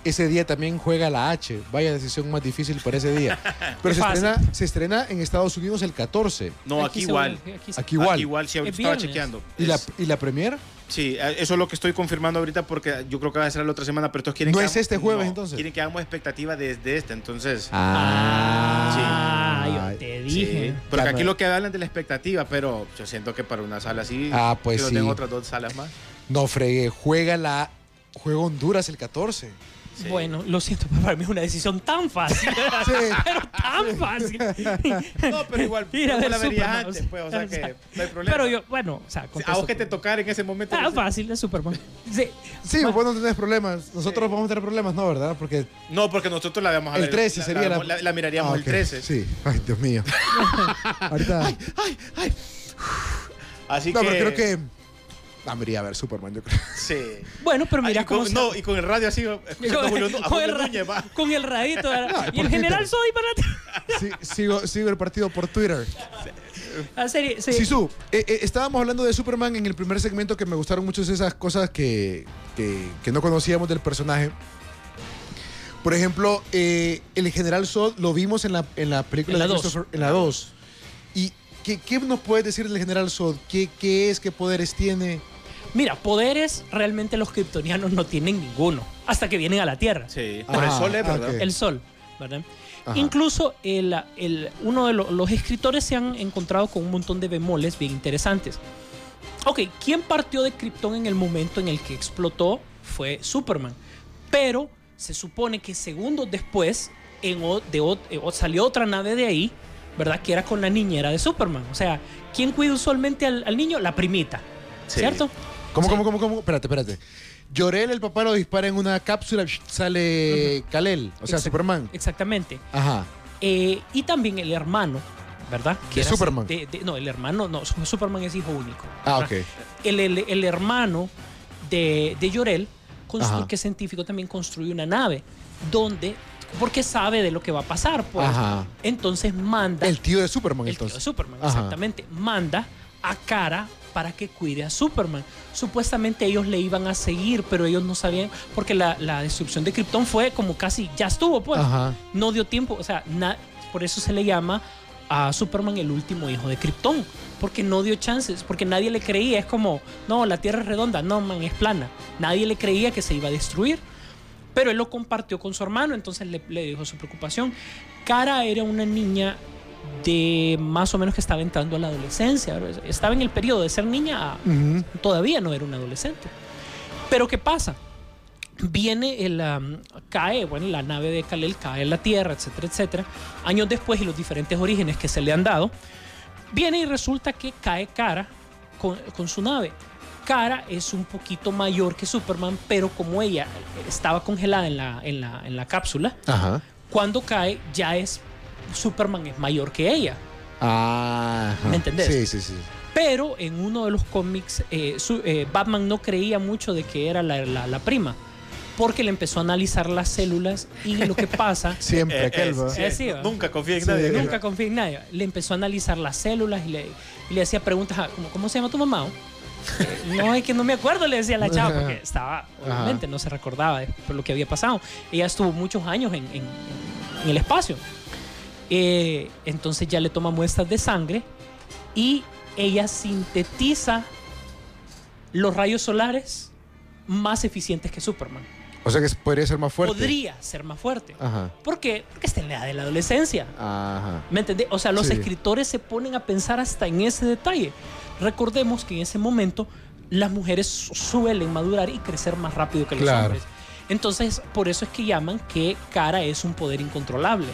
ese día también juega la H. Vaya decisión más difícil para ese día. Pero se estrena, se estrena en Estados Unidos el 14. No, aquí, igual. aquí se- Aquí igual. Aquí igual, sí, Es estaba viernes. chequeando. ¿Y la, Es- ¿Y la premier? Sí, eso es lo que estoy confirmando ahorita porque yo creo que va a ser la otra semana, pero estos quieren ¿No que es hagamos- este jueves, no, entonces? Quieren que hagamos expectativa desde este, entonces. Ah, yo te sí. dije. Porque Ya aquí lo que hablan de la expectativa, pero yo siento que para una sala así, Ah, pues sí. tener otras dos salas más. No fregué, juega la juega Honduras el 14. Sí. Bueno, lo siento, pero para mí es una decisión tan fácil. pero tan fácil. No, pero igual, Ir a ¿cómo ver la verías Superman, antes, o sea, pues, o sea que no hay problema. Pero yo, bueno, o sea, a vos que te tocar en ese momento. Ah, sé. fácil, es Superman. Sí. Sí, Bueno, vos no tenés problemas. Nosotros vamos a tener problemas, ¿no? ¿Verdad? Porque No, porque nosotros la vamos a el ver. 13 la- sería la, la... la, la miraríamos Ah, el ok. 13. Sí. Ay, Dios mío. Ahorita... Así No, que. pero creo que... Ah, me iría a ver Superman, yo creo. Sí. Bueno, pero mira Ah, y con, se- no, y con el radio así, escuchando a con, el ra- Núñez, va. con el radito. y el general soy para Sí, sigo, sigo el partido por Twitter. Ah, sí. Sisu, eh, eh, estábamos hablando de Superman en el primer segmento que me gustaron mucho esas cosas que, que- que no conocíamos del personaje. Por ejemplo, eh, el General Zod lo vimos en la, en la película En la de dos. Christopher- En la 2. ¿Y qué, qué nos puedes decir del General Zod? ¿Qué, ¿Qué es? ¿Qué poderes tiene? Mira, poderes realmente los kryptonianos no tienen ninguno. Hasta que vienen a la Tierra. Sí, por el Ah, sol es verdad. El sol, ¿verdad? Ajá. Incluso el, el- uno de lo- los escritores se han encontrado con un montón de bemoles bien interesantes. Ok, ¿quién partió de Krypton en el momento en el que explotó? Fue Superman. Pero se supone que segundos después en o- de eh, salió otra nave de ahí, ¿verdad? Que era con la niñera de Superman. O sea, ¿quién cuida usualmente al, al niño? La primita, Sí. ¿cierto? ¿Cómo, cómo, cómo, cómo? Espérate, espérate. Llorel, el papá lo dispara en una cápsula, sale Kalel, o sea, Exact- Superman. Exactamente. Ajá. Eh, y también el hermano, ¿verdad? De era- Superman. de- de- no, el hermano, no, Su- Superman es hijo único. Ah, ¿verdad? ok. El, el- el hermano de, de Llorel, constru- Ajá. que es científico, también construye una nave donde, porque sabe de lo que va a pasar, pues. Ajá. Entonces manda. El tío de Superman, El tío de entonces. Superman, Ajá. exactamente. Manda a Cara para que cuide a Superman. Supuestamente ellos le iban a seguir, pero ellos no sabían, porque la, la destrucción de Krypton fue como casi, ya estuvo, pues. Ajá. No dio tiempo, o sea, na- por eso se le llama a Superman el último hijo de Krypton, porque no dio chances, porque nadie le creía, es como, no, la Tierra es redonda, no, man, es plana. Nadie le creía que se iba a destruir. Pero él lo compartió con su hermano, entonces le, le dijo su preocupación. Cara era una niña de más o menos que estaba entrando a la adolescencia. Estaba en el periodo de ser niña a todavía no era un adolescente. Pero ¿qué pasa? Viene el, cae, bueno, la nave de Kalel cae en la Tierra, etcétera, etcétera. Años después y los diferentes orígenes que se le han dado, viene y resulta que cae Cara con, con su nave. Cara es un poquito mayor que Superman, pero como ella estaba congelada en la, en la, en la cápsula, Ajá. cuando cae ya es Superman es mayor que ella. Ajá. ¿Me entendés? Sí, sí, sí. Pero en uno de los cómics, eh, su- eh, Batman no creía mucho de que era la, la- la prima, porque le empezó a analizar las células y lo que pasa, Siempre, Eh, aquel, eh, va. sí, nunca confía en Sí. nadie. nunca confía en nadie, le empezó a analizar las células y le, y le hacía preguntas, a- como, ¿cómo se llama tu mamá? No, es que no me acuerdo, le decía a la chava, porque estaba, obviamente, no se recordaba de por lo que había pasado. Ella estuvo muchos años en, en- en el espacio. Eh, entonces ya le toma muestras de sangre y ella sintetiza los rayos solares más eficientes que Superman. O sea que podría ser más fuerte. Podría ser más fuerte. Ajá. ¿Por qué? Porque está en la edad de la adolescencia. Ajá. ¿Me entendés? O sea, los Sí. escritores se ponen a pensar hasta en ese detalle. Recordemos que en ese momento las mujeres su- suelen madurar y crecer más rápido que los Claro. hombres. Entonces, por eso es que llaman que Cara es un poder incontrolable.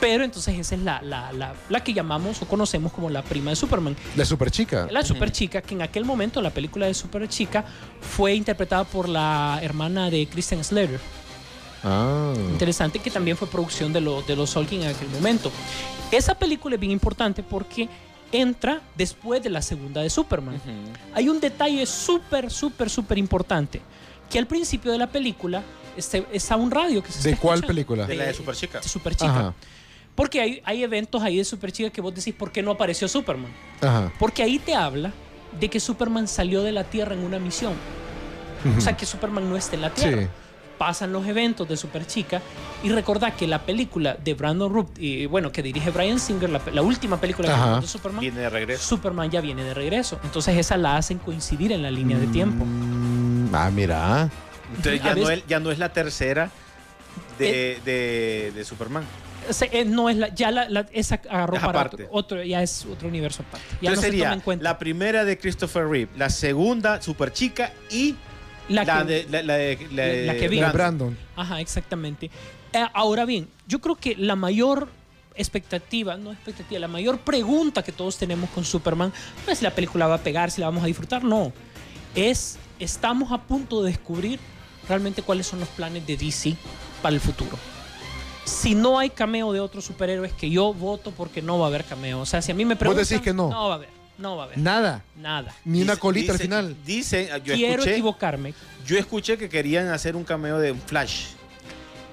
Pero entonces esa es la, la, la, la que llamamos o conocemos como la prima de Superman. La super chica. La super chica, que en aquel momento la película de super chica fue interpretada por la hermana de Christian Slater. Ah. Interesante que también fue producción de, lo- de los Solkin en aquel momento. Esa película es bien importante porque entra después de la segunda de Superman. Hay un detalle súper, súper, súper importante. Que al principio de la película este, está un radio que se ¿De está cuál escuchando. película? De la de Superchica. De Superchica. Ajá. Porque hay, hay eventos ahí de Superchica que vos decís, ¿por qué no apareció Superman? Ajá. Porque ahí te habla de que Superman salió de la Tierra en una misión. O sea, que Superman no está en la Tierra. Sí. Pasan los eventos de Superchica y recordad que la película de Brandon Root, y bueno, que dirige Brian Singer, la, la última película que Ajá. de Superman, Viene de regreso. Superman ya viene de regreso. Entonces esa la hacen coincidir en la línea de tiempo. Mm, ah, mira. Entonces ya no, es, ya no es la tercera de, de, de Superman. Se- eh, no es la, ya la, la- esa agarró Es para aparte. otro, otro- ya es otro universo aparte. Ya Entonces no se sería toma en cuenta. la primera de Christopher Reeve, la segunda Superchica y La la, que- de, la, la de, la de la que vi. La de Brandon. Brandon. Ajá, exactamente. Eh, ahora bien, yo creo que la mayor expectativa, no expectativa, la mayor pregunta que todos tenemos con Superman no es si la película va a pegar, si la vamos a disfrutar, no. Es, estamos a punto de descubrir realmente cuáles son los planes de DC para el futuro. Si no hay cameo de otros superhéroes, que yo voto porque no va a haber cameo. O sea, si a mí me preguntan... decís que no? No va a haber, no va a haber. Nada. Nada. Ni una Dice- colita al dice- final. Dicen, yo Quiero escuché, equivocarme, yo escuché que querían hacer un cameo de un Flash.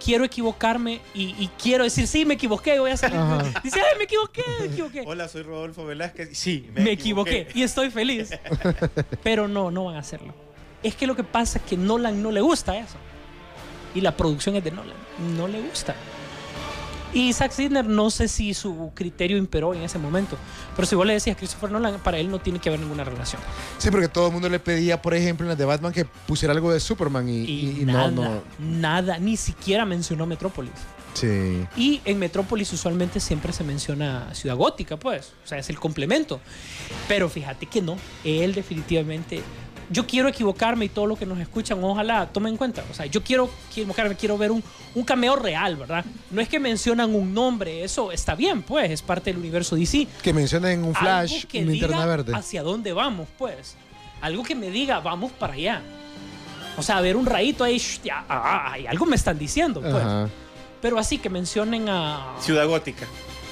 quiero equivocarme y, y quiero decir, sí, me equivoqué, voy a salir. Ajá. Dice, ay, me equivoqué, me equivoqué. Hola, soy Rodolfo Velázquez. Sí, me, equivoqué. y estoy feliz. Pero no, no van a hacerlo. Es que lo que pasa es que Nolan no le gusta eso. Y la producción es de Nolan. No le gusta. Y Zack Snyder no sé si su criterio imperó en ese momento. Pero si vos le decías Christopher Nolan, para él no tiene que haber ninguna relación. Sí, porque todo el mundo le pedía, por ejemplo, en las de Batman que pusiera algo de Superman y, Y, y- y nada, no, no. nada, ni siquiera mencionó Metrópolis. Sí. Y en Metrópolis usualmente siempre se menciona Ciudad Gótica, pues. O sea, es el complemento. Pero fíjate que no. Él definitivamente yo quiero equivocarme y todo lo que nos escuchan, ojalá tomen en cuenta. O sea, yo quiero equivocarme, quiero ver un, un cameo real, ¿verdad? No es que mencionan un nombre, eso está bien, pues, es parte del universo DC. Que mencionen un flash, Algo que una diga verde. hacia dónde vamos, pues. Algo que me diga, vamos para allá. O sea, ver un rayito ahí, sh, ya, ah, ah, y algo me están diciendo, pues. Ajá. Pero así que mencionen a. Ciudad Gótica.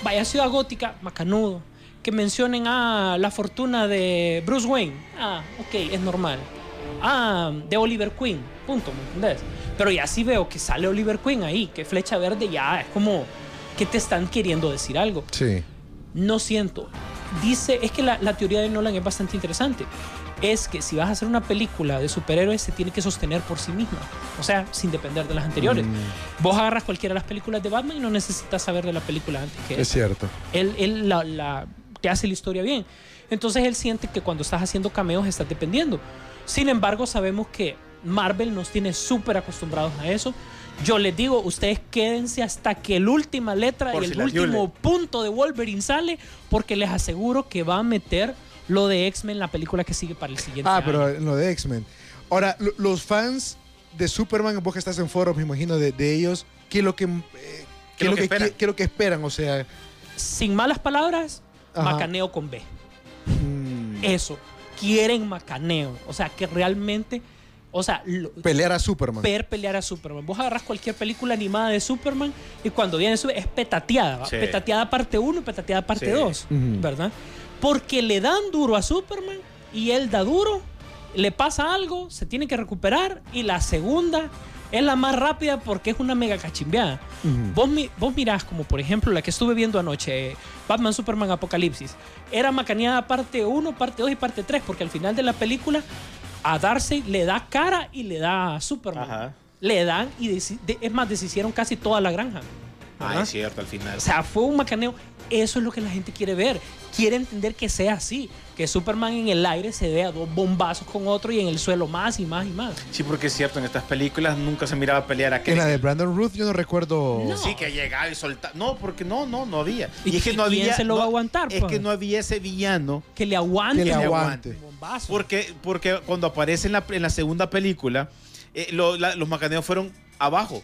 Vaya Ciudad Gótica, macanudo. Que mencionen a la fortuna de Bruce Wayne. Ah, ok, es normal. Ah, de Oliver Queen. Punto, ¿me entendés? Pero ya sí veo que sale Oliver Queen ahí, que flecha verde ya es como que te están queriendo decir algo. Sí. No siento. Dice, es que la, la teoría de Nolan es bastante interesante. Es que si vas a hacer una película de superhéroes, se tiene que sostener por sí misma. O sea, sin depender de las anteriores. Mm. Vos agarras cualquiera de las películas de Batman y no necesitas saber de la película antes que Es esa. cierto. Él, él la, la- te hace la historia bien. Entonces él siente que cuando estás haciendo cameos estás dependiendo. Sin embargo, sabemos que Marvel nos tiene súper acostumbrados a eso. Yo les digo, ustedes quédense hasta que la última letra Por y si el último Yule. punto de Wolverine sale, porque les aseguro que va a meter lo de X-Men, la película que sigue para el siguiente Ah, año. pero en lo de X-Men. Ahora, lo- los fans de Superman, vos que estás en foros, me imagino, de, de ellos, ¿qué es lo que, eh, qué lo que, qué- qué es lo que esperan? O sea, Sin malas palabras, Ajá. macaneo con B. mm, Eso. Quieren macaneo. O sea, que realmente... O sea, lo- pelear a Superman. ver pelear a Superman. Vos agarras cualquier película animada de Superman y cuando viene Super- es petateada, petateada parte 1 y petateada parte Sí. 2, Ujú. ¿verdad? Porque le dan duro a Superman y él da duro, le pasa algo, se tiene que recuperar y la segunda es la más rápida porque es una mega cachimbeada. Vos, mi- vos mirás como por ejemplo la que estuve viendo anoche, Batman Superman Apocalipsis. Era macaneada parte 1, parte 2 y parte 3 porque al final de la película a Darcy le da cara y le da a Superman. Ajá. Le dan y de- es más, deshicieron casi toda la granja. Ah, es cierto, al final. O sea, fue un macaneo. Eso es lo que la gente quiere ver. Quiere entender que sea así. Que Superman en el aire se dé a dos bombazos con otro y en el suelo más y más y más. Sí, porque es cierto, en estas películas nunca se miraba pelear a En la de Brandon Ruth yo no recuerdo... No. Sí, que llegaba y soltaba. No, porque no, no, no había. ¿Y es que no quién había. se lo no- va a aguantar, Es pues? que no había ese villano. Que le aguante. Que le aguante. Porque, porque cuando aparece en la, en la segunda película, eh, lo- la- los macaneos fueron abajo.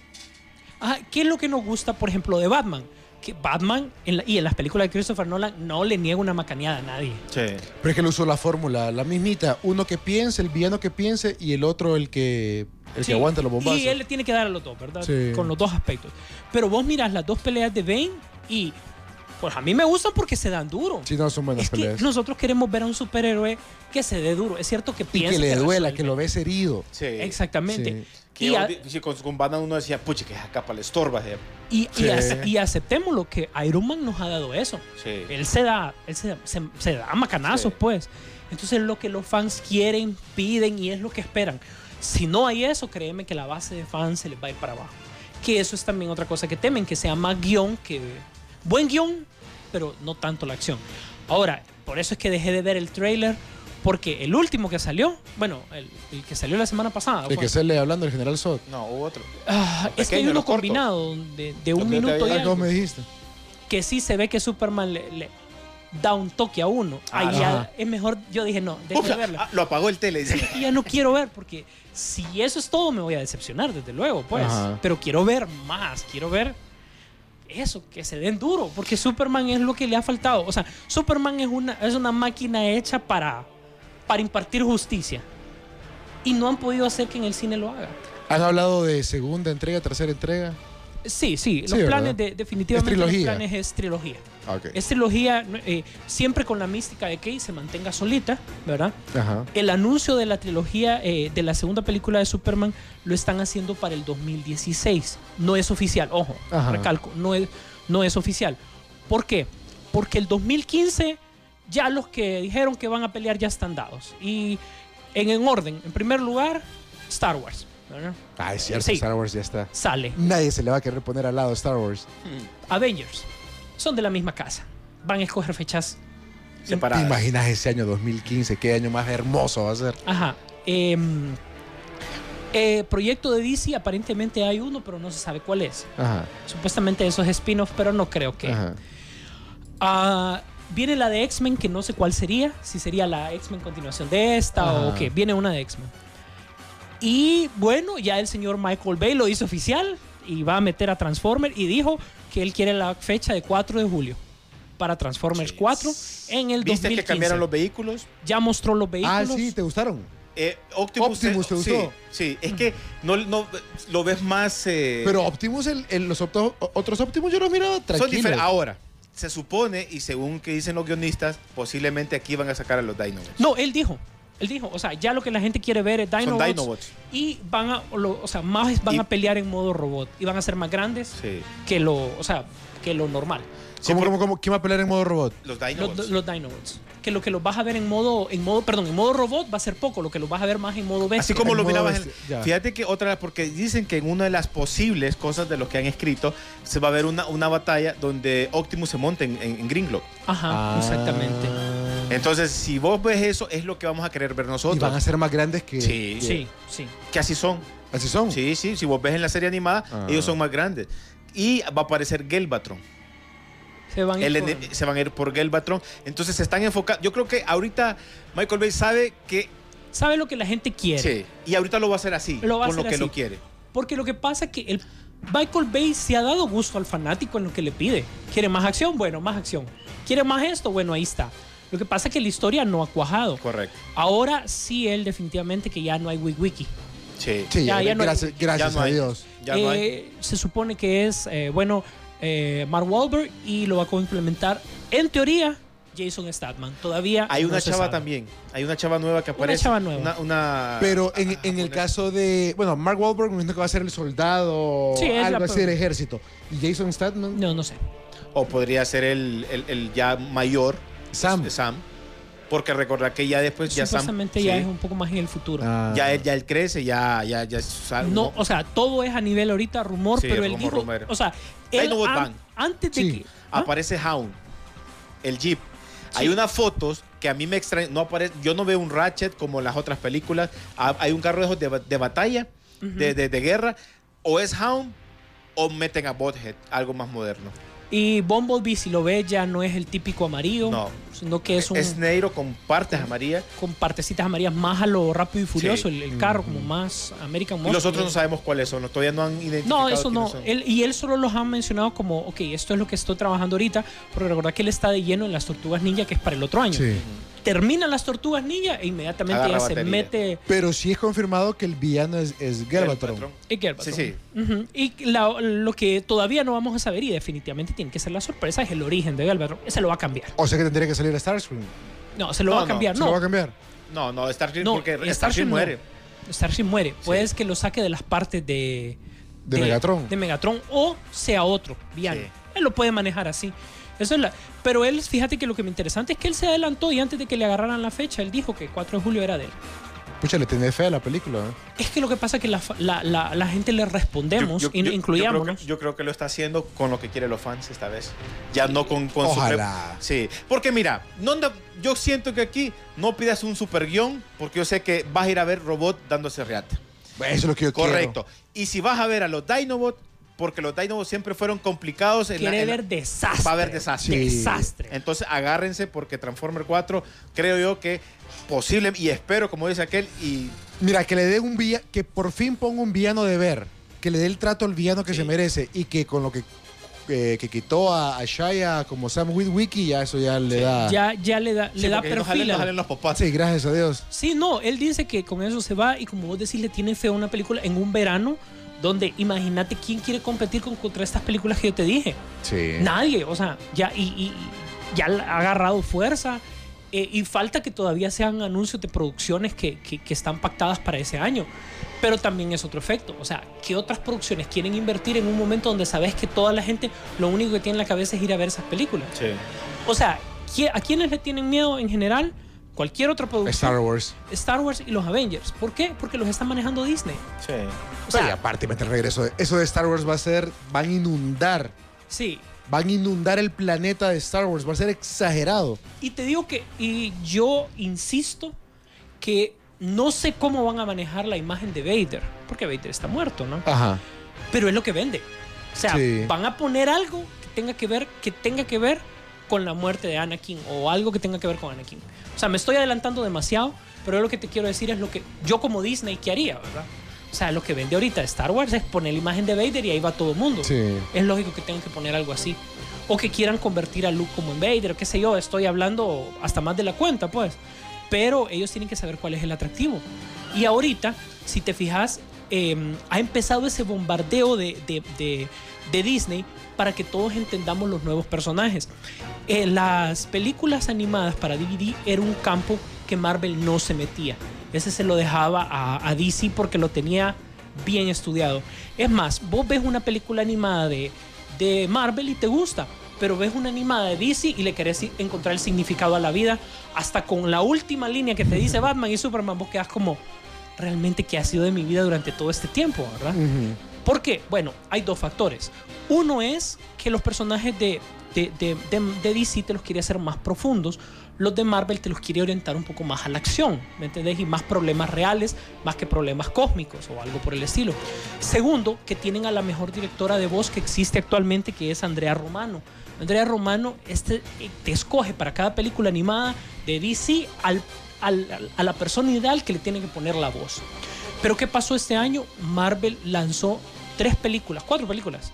Ajá, ¿Qué es lo que nos gusta, por ejemplo, de Batman? Que Batman en la- y en las películas de Christopher Nolan no le niega una macaneada a nadie. Sí. Pero es que él usó la fórmula, la mismita. Uno que piense, el villano que piense y el otro el que, el Sí, que aguanta los bombazos. Y él le tiene que dar a los dos, ¿verdad? Sí. Con los dos aspectos. Pero vos mirás las dos peleas de Bane y pues a mí me gustan porque se dan duro. Sí, no, son buenas es que peleas. nosotros queremos ver a un superhéroe que se dé duro. Es cierto que y piensa que le duela, resuelve. que lo ves herido. Sí. Exactamente. Que Y, a- sí, con, con Batman uno decía, pucha, que esa capa le estorba. y, y Sí. ace- y aceptemos lo que Iron Man nos ha dado eso. Sí. Él se da, él se, se- se da macanazos, Sí. pues. Entonces lo que los fans quieren, piden y es lo que esperan. Si no hay eso, créeme que la base de fans se les va a ir para abajo. Que eso es también otra cosa que temen, que sea más guion que... Buen guion, pero no tanto la acción. Ahora, por eso es que dejé de ver el trailer, porque el último que salió, bueno, el, el que salió la semana pasada, fue- que sale hablando el general Zod. No, hubo otro. Ah, es que hay uno combinado de, de un minuto y Ah, ¿cómo algo me dijiste? que sí se ve que Superman le, le da un toque a uno. Ah, Ahí ya es mejor, yo dije, no, de verla. ah, lo apagó el tele. Y ya no quiero ver, porque si eso es todo, me voy a decepcionar, desde luego, pues. Ajá. Pero quiero ver más, quiero ver eso, que se den duro, porque Superman es lo que le ha faltado. O sea, Superman es una, es una máquina hecha para, para impartir justicia. Y no han podido hacer que en el cine lo haga. ¿Han hablado de segunda entrega, tercera entrega? Sí, sí, los Sí, planes de, definitivamente los planes es trilogía. Ah, ok. Es trilogía eh, siempre con la mística de que se mantenga solita, ¿verdad? Ajá. El anuncio de la trilogía eh, de la segunda película de Superman lo están haciendo para el 2016. No es oficial, ojo, Ajá. recalco, no es, no es oficial. ¿Por qué? Porque el 2015 ya los que dijeron que van a pelear ya están dados. Y en, en orden, en primer lugar, Star Wars. ¿verdad? Ah, es cierto, Sí. Star Wars ya está. Sale. Nadie se le va a querer poner al lado de Star Wars. Avengers. Son de la misma casa. Van a escoger fechas ¿Te Separadas. imaginas ese año 2015? ¿Qué año más hermoso va a ser? Ajá. Em, eh, proyecto de DC, aparentemente hay uno, pero no se sabe cuál es. Ajá. Supuestamente eso es spin-off, pero no creo que. Ajá. Ah, viene la de X-Men, que no sé cuál sería, si sería la X-Men continuación de esta o qué, viene una de X-Men. Y bueno, ya el señor Michael Bay lo hizo oficial y va a meter a Transformers y dijo que él quiere la fecha de 4 de julio para Transformers 4 en el ¿Viste 2015. que cambiaron los vehículos? Ya mostró los Ah, vehículos. sí, ¿te gustaron? Eh, Optimus, Optimus, ¿te sí, gustó? Sí, es que no, no lo ves más. eh, Pero Optimus, el, el- los opto- otros Optimus yo los miraba son tranquilos. diferentes. Ahora, se supone, y según que dicen los guionistas, posiblemente aquí van a sacar a los Dinobots. No, él dijo. Él dijo, o sea, ya lo que la gente quiere ver es Son Dinobots. Dinobots. Y van a, lo- o sea, más van Y- a pelear en modo robot. Y van a ser más grandes Sí. que lo, o sea, que lo normal. Sí, ¿Cómo, por- cómo, cómo? ¿Quién va a pelear en modo robot? Los Los, Dinobots. los Dinobots. Que lo que los vas a ver en modo, en modo, perdón, en modo robot va a ser poco. Lo que los vas a ver más en modo bestia. Así como En lo mirabas en-. Fíjate que otra, porque dicen que en una de las posibles cosas de los que han escrito, se va a ver una, una batalla donde Optimus se monte en, en, en Gringlock. Ajá, Ah. exactamente. Entonces, si vos ves eso, es lo que vamos a querer ver Y nosotros. van a ser más grandes que... Sí. Sí, sí. Que así son. Así son. Sí, sí, si vos ves en la serie animada, Ah. ellos son más grandes. Y va a aparecer Gelbatron. Se van a El por- se van a ir por Gelbatron. Entonces se están enfocados. Yo creo que ahorita Michael Bay sabe que. Sabe lo que la gente quiere. Sí. Y ahorita lo va a hacer así. Lo va a con lo hacer que así. lo quiere. Porque lo que pasa es que el Michael Bay se ha dado gusto al fanático en lo que le pide. ¿Quiere más acción? Bueno, más acción. ¿Quiere más esto? Bueno, ahí está. Lo que pasa es que la historia no ha cuajado. Correcto. Ahora sí, él definitivamente que ya no hay Wiki. Sí. Sí, Ya, ya no hay- gracias, gracias ya no a hay. Dios. Ya no hay. Eh, Se supone que es, eh, bueno, eh, Mark Wahlberg y lo va a complementar, en teoría, Jason Statham. Todavía Hay una se chava sabe. también. Hay una chava nueva que aparece. chava nueva. Una, una- Pero en, ah, en el caso de... Bueno, Mark Wahlberg me que va a ser el soldado, Sí, algo así del ejército. Y Jason Statham, No, no sé. O podría ser el, el- el ya mayor. Sam. Sam. Porque recordar que ya después ya Sam. Supuestamente ya sí, es un poco más en el futuro. Ah. ya, él, ya él crece, ya, ya, ya es algo- No, o sea, todo es a nivel ahorita rumor, Sí, pero él rumor, dijo, rumor. o sea, él an- antes de Sí. que ¿Ah? aparece Hound, el Jeep. Sí. Hay unas fotos que a mí me extrañan, no aparece, yo no veo un Ratchet como en las otras películas, Ha- hay un carro de, de batalla, de, de- de guerra, o es Hound o meten a Bothead, algo más moderno. Y Bumblebee si lo ves ya no es el típico amarillo, No. sino que es un Es negro con partes amarillas con partecitas amarillas más a lo rápido y furioso, Sí. el, el carro como más American y Muscle. los otros no sabemos cuáles son, todavía no han identificado. No, eso no. son. Él, y él solo los ha mencionado como, ok, esto es lo que estoy trabajando ahorita, pero recordad que él está de lleno en las tortugas ninja, que es para el otro año. Sí. Terminan las tortugas ninja e inmediatamente Agarra ya se mete Pero sí es confirmado que el villano es, es Galvatron. En Galvatron. Sí, sí. Y la- lo que todavía no vamos a saber y definitivamente tiene que ser la sorpresa es el origen de Galvatron. Ese lo va a cambiar. O sea que tendría que salir a Starscream. No, se lo No, va a no, cambiar. ¿Se No, lo va a cambiar? No, no, Starship no, porque Starship Starship no. muere. Starship muere. Puedes que lo saque de las partes de, De Megatron. De Megatron o sea otro villano. Sí. Él lo puede manejar así. Eso es la, pero él, fíjate que lo que me interesante es que él se adelantó y antes de que le agarraran la fecha, él dijo que 4 de julio era de él. Pucha, le tenés fe a la película. ¿eh? Es que lo que pasa es que la, la, la- la gente le respondemos, Yo- yo- yo- incluyámonos. creo, que, yo creo que lo está haciendo con lo que quieren los fans esta vez. Ya no con, con su Ojalá. pre- Sí, porque mira, no anda- yo siento que aquí no pidas un super guion, porque yo sé que vas a ir a ver robot dándose reata. Eso es lo que yo Correcto. Y si vas a ver a los Dinobots, porque los Dinobots siempre fueron complicados. En la- Quiere en la- ver desastre. Va a haber desastre. Sí. Desastre. Entonces agárrense porque Transformer 4 creo yo que posible y espero, como dice aquel, y. Mira, que le dé un villano, que por fin ponga un villano de ver. Que le dé el trato al villano que Sí. se merece. Y que con lo que, eh, que quitó a, a Shia como Sam Witwicky, ya eso ya le da. Ya, ya le da, le Sí, da porque no perfil. jalen, los. Sí, gracias a Dios. Sí, no, él dice que con eso se va y como vos decís, le tiene fe a una película en un verano donde imagínate quién quiere competir con, contra estas películas que yo te dije. Sí. Nadie, o sea, ya, y, y- ya ha agarrado fuerza eh, y falta que todavía sean anuncios de producciones que, que- que están pactadas para ese año. Pero también es otro efecto, o sea, ¿qué otras producciones quieren invertir en un momento donde sabes que toda la gente lo único que tiene en la cabeza es ir a ver esas películas? Sí. O sea, ¿qui- ¿a quiénes le tienen miedo en general? Cualquier otra producción. Star Wars. Star Wars y los Avengers. ¿Por qué? Porque los está manejando Disney. Sí. O sea, aparte, mete el regreso. de- Eso de Star Wars va a ser. Van a inundar. sí. Van a inundar el planeta de Star Wars. Va a ser exagerado. Y te digo que, y yo insisto que no sé cómo van a manejar la imagen de Vader, porque Vader está muerto, ¿no? Ajá. Pero es lo que vende. O sea, Sí. van a poner algo que tenga que ver, que tenga que ver con la muerte de Anakin o algo que tenga que ver con Anakin. O sea, me estoy adelantando demasiado, pero lo que te quiero decir es lo que yo como Disney, ¿qué haría, verdad? O sea, lo que vende ahorita Star Wars es poner la imagen de Vader y ahí va todo el mundo. Sí. Es lógico que tengan que poner algo así. O que quieran convertir a Luke como en Vader, o qué sé yo, estoy hablando hasta más de la cuenta, pues. Pero ellos tienen que saber cuál es el atractivo. Y ahorita, si te fijas, eh, ha empezado ese bombardeo de, de- de- de Disney para que todos entendamos los nuevos personajes. Eh, las películas animadas para DVD era un campo que Marvel no se metía. Ese se lo dejaba a, DC porque lo tenía bien estudiado. Es más, vos ves una película animada de, de Marvel y te gusta, pero ves una animada de DC y le querés encontrar el significado a la vida. Hasta con la última línea que te dice Batman y Superman, vos quedas como, realmente, ¿qué ha sido de mi vida durante todo este tiempo? ¿verdad? ¿Por qué? Bueno, hay dos factores. Uno es que los personajes de, de, de- de- DC te los quiere hacer más profundos. Los de Marvel te los quiere orientar un poco más a la acción, ¿me entendés? Y más problemas reales, más que problemas cósmicos o algo por el estilo. Segundo, que tienen a la mejor directora de voz que existe actualmente, que es Andrea Romano. Andrea Romano este, eh, te escoge para cada película animada de DC al, al- a la persona ideal que le tiene que poner la voz. Pero ¿qué pasó este año? Marvel lanzó tres películas, cuatro películas.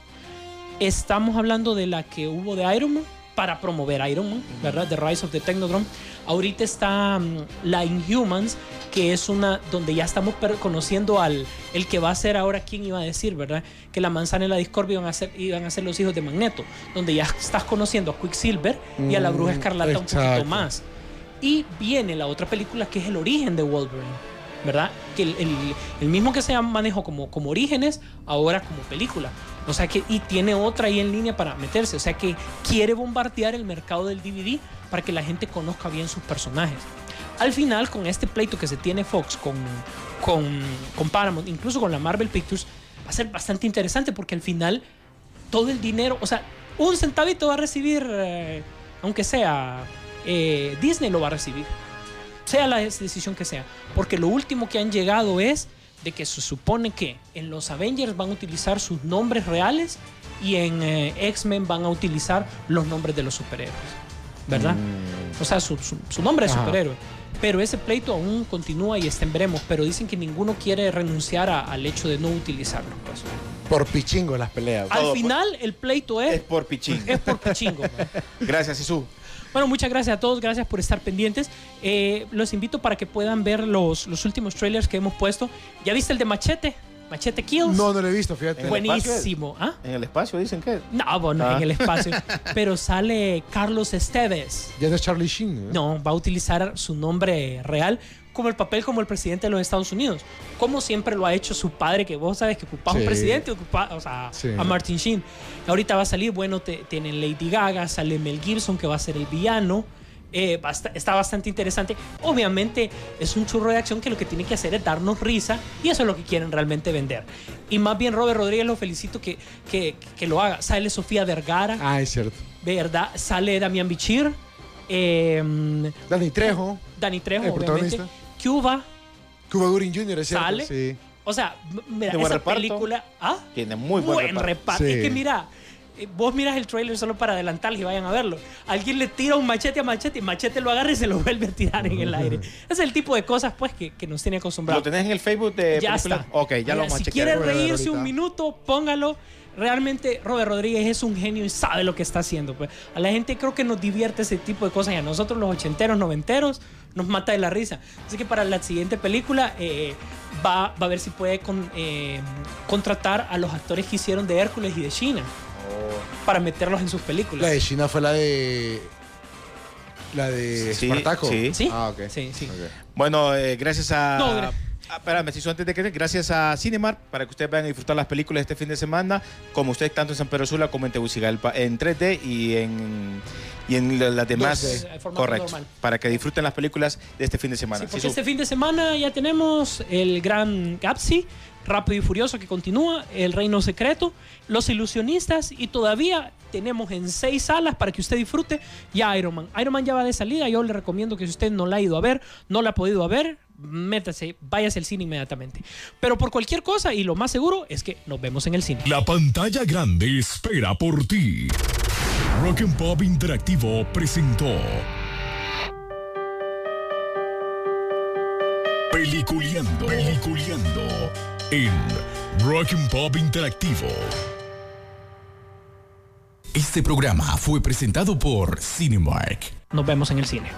Estamos hablando de la que hubo de Iron Man para promover Iron Man, ¿verdad? The Rise of the Technodrome. Ahorita está mm, la Inhumans, que es una donde ya estamos conociendo al el que va a ser ahora quién iba a decir, ¿verdad? Que la manzana y la discordia iban a ser iban a ser los hijos de Magneto, donde ya estás conociendo a Quicksilver y a la Bruja Mm, Escarlata un poquito más. Y viene la otra película que es el origen de Wolverine. ¿Verdad? Que el, el- el mismo que se manejó como, como orígenes, ahora como película. O sea que, y tiene otra ahí en línea para meterse. O sea que quiere bombardear el mercado del DVD para que la gente conozca bien sus personajes. Al final, con este pleito que se tiene Fox con, con, con Paramount, incluso con la Marvel Pictures, va a ser bastante interesante porque al final todo el dinero, o sea, un centavito va a recibir, eh, aunque sea eh, Disney lo va a recibir, sea la decisión que sea, porque lo último que han llegado es de que se supone que en los Avengers van a utilizar sus nombres reales y en eh, X-Men van a utilizar los nombres de los superhéroes, ¿verdad? O sea, su, su- su nombre es Ajá. superhéroe. Pero ese pleito aún continúa y está en veremos, pero dicen que ninguno quiere renunciar a- al hecho de no utilizarlo. pues. Por pichingo las peleas. Al Todo, final, el pleito Es es, por pichín. es por pichingo. man. Gracias, Isu. Bueno, muchas gracias a todos, gracias por estar pendientes. Eh, los invito para que puedan ver los, los últimos trailers que hemos puesto. ¿Ya viste el de Machete? Machete Kills. No, no lo he visto, fíjate. Buenísimo. ¿Ah? En el espacio dicen que. No, bueno, Ah. en el espacio. Pero sale Carlos Esteves. Ya no es Charlie Sheen. ¿eh? No, va a utilizar su nombre real como el papel como el presidente de los Estados Unidos. Como siempre lo ha hecho su padre, que vos sabes que ocupaba un presidente, ocupa, o sea, Sí. a Martin Sheen. Ahorita va a salir, bueno, te- tienen Lady Gaga, sale Mel Gibson, que va a ser el villano. Eh, basta- está bastante interesante. Obviamente es un churro de acción que lo que tiene que hacer es darnos risa y eso es lo que quieren realmente vender. Y más bien Robert Rodríguez lo felicito que, que, que lo haga. Sale Sofía Vergara, Ah, es cierto. ¿verdad? Sale Damián Bichir. Eh, Danny Trejo, Dani Trejo, obviamente. Protagonista. Cuba. Cuba Gooding Jr., es cierto. Sale. Sí. O sea, mira, buen esa reparto. película. ¿Ah? Tiene muy buen, reparto. reparto. Sí. Es que mira, eh, vos miras el trailer solo para adelantarles y vayan a verlo. Alguien le tira un machete a machete y machete lo agarra y se lo vuelve a tirar en el aire. Es el tipo de cosas, pues, que, que nos tiene ¿Lo acostumbrados. tenés en el Facebook de Ya película? está. Ok, ya Mira, lo vamos a Si chequear. quiere a reírse un minuto, póngalo. Realmente Robert Rodríguez es un genio y sabe lo que está haciendo. Pues. A la gente creo que nos divierte ese tipo de cosas y a nosotros los ochenteros, noventeros, nos mata de la risa. Así que para la siguiente película eh, va, va a ver si puede con- eh, contratar a los actores que hicieron de Hércules y de China para meterlos en sus películas. La de China fue la de. La de Sí, Espartaco. sí. ¿Sí? Ah, ok. Sí, sí. Bueno, eh, gracias a. No, Ah, espérame, si antes de que gracias a Cinemark para que ustedes vayan a disfrutar las películas este fin de semana, como ustedes tanto en San Pedro Sula como en Tegucigalpa, en 3D y en y en la- las demás 2D, en formato correcto, normal. para que disfruten las películas de este fin de semana. Sí, porque Sisu. este fin de semana ya tenemos el gran Gapsi, Rápido y Furioso que continúa, El Reino Secreto, Los Ilusionistas y todavía tenemos en seis salas para que usted disfrute ya Iron Man. Iron Man ya va de salida, yo le recomiendo que si usted no la ha ido a ver, no la ha podido ver, métase, váyase al cine inmediatamente. Pero por cualquier cosa y lo más seguro es que nos vemos en el cine. La pantalla grande espera por ti. Rock and Pop Interactivo presentó Peliculeando, peliculeando en Rock and Pop Interactivo. Este programa fue presentado por Cinemark. Nos vemos en el cine.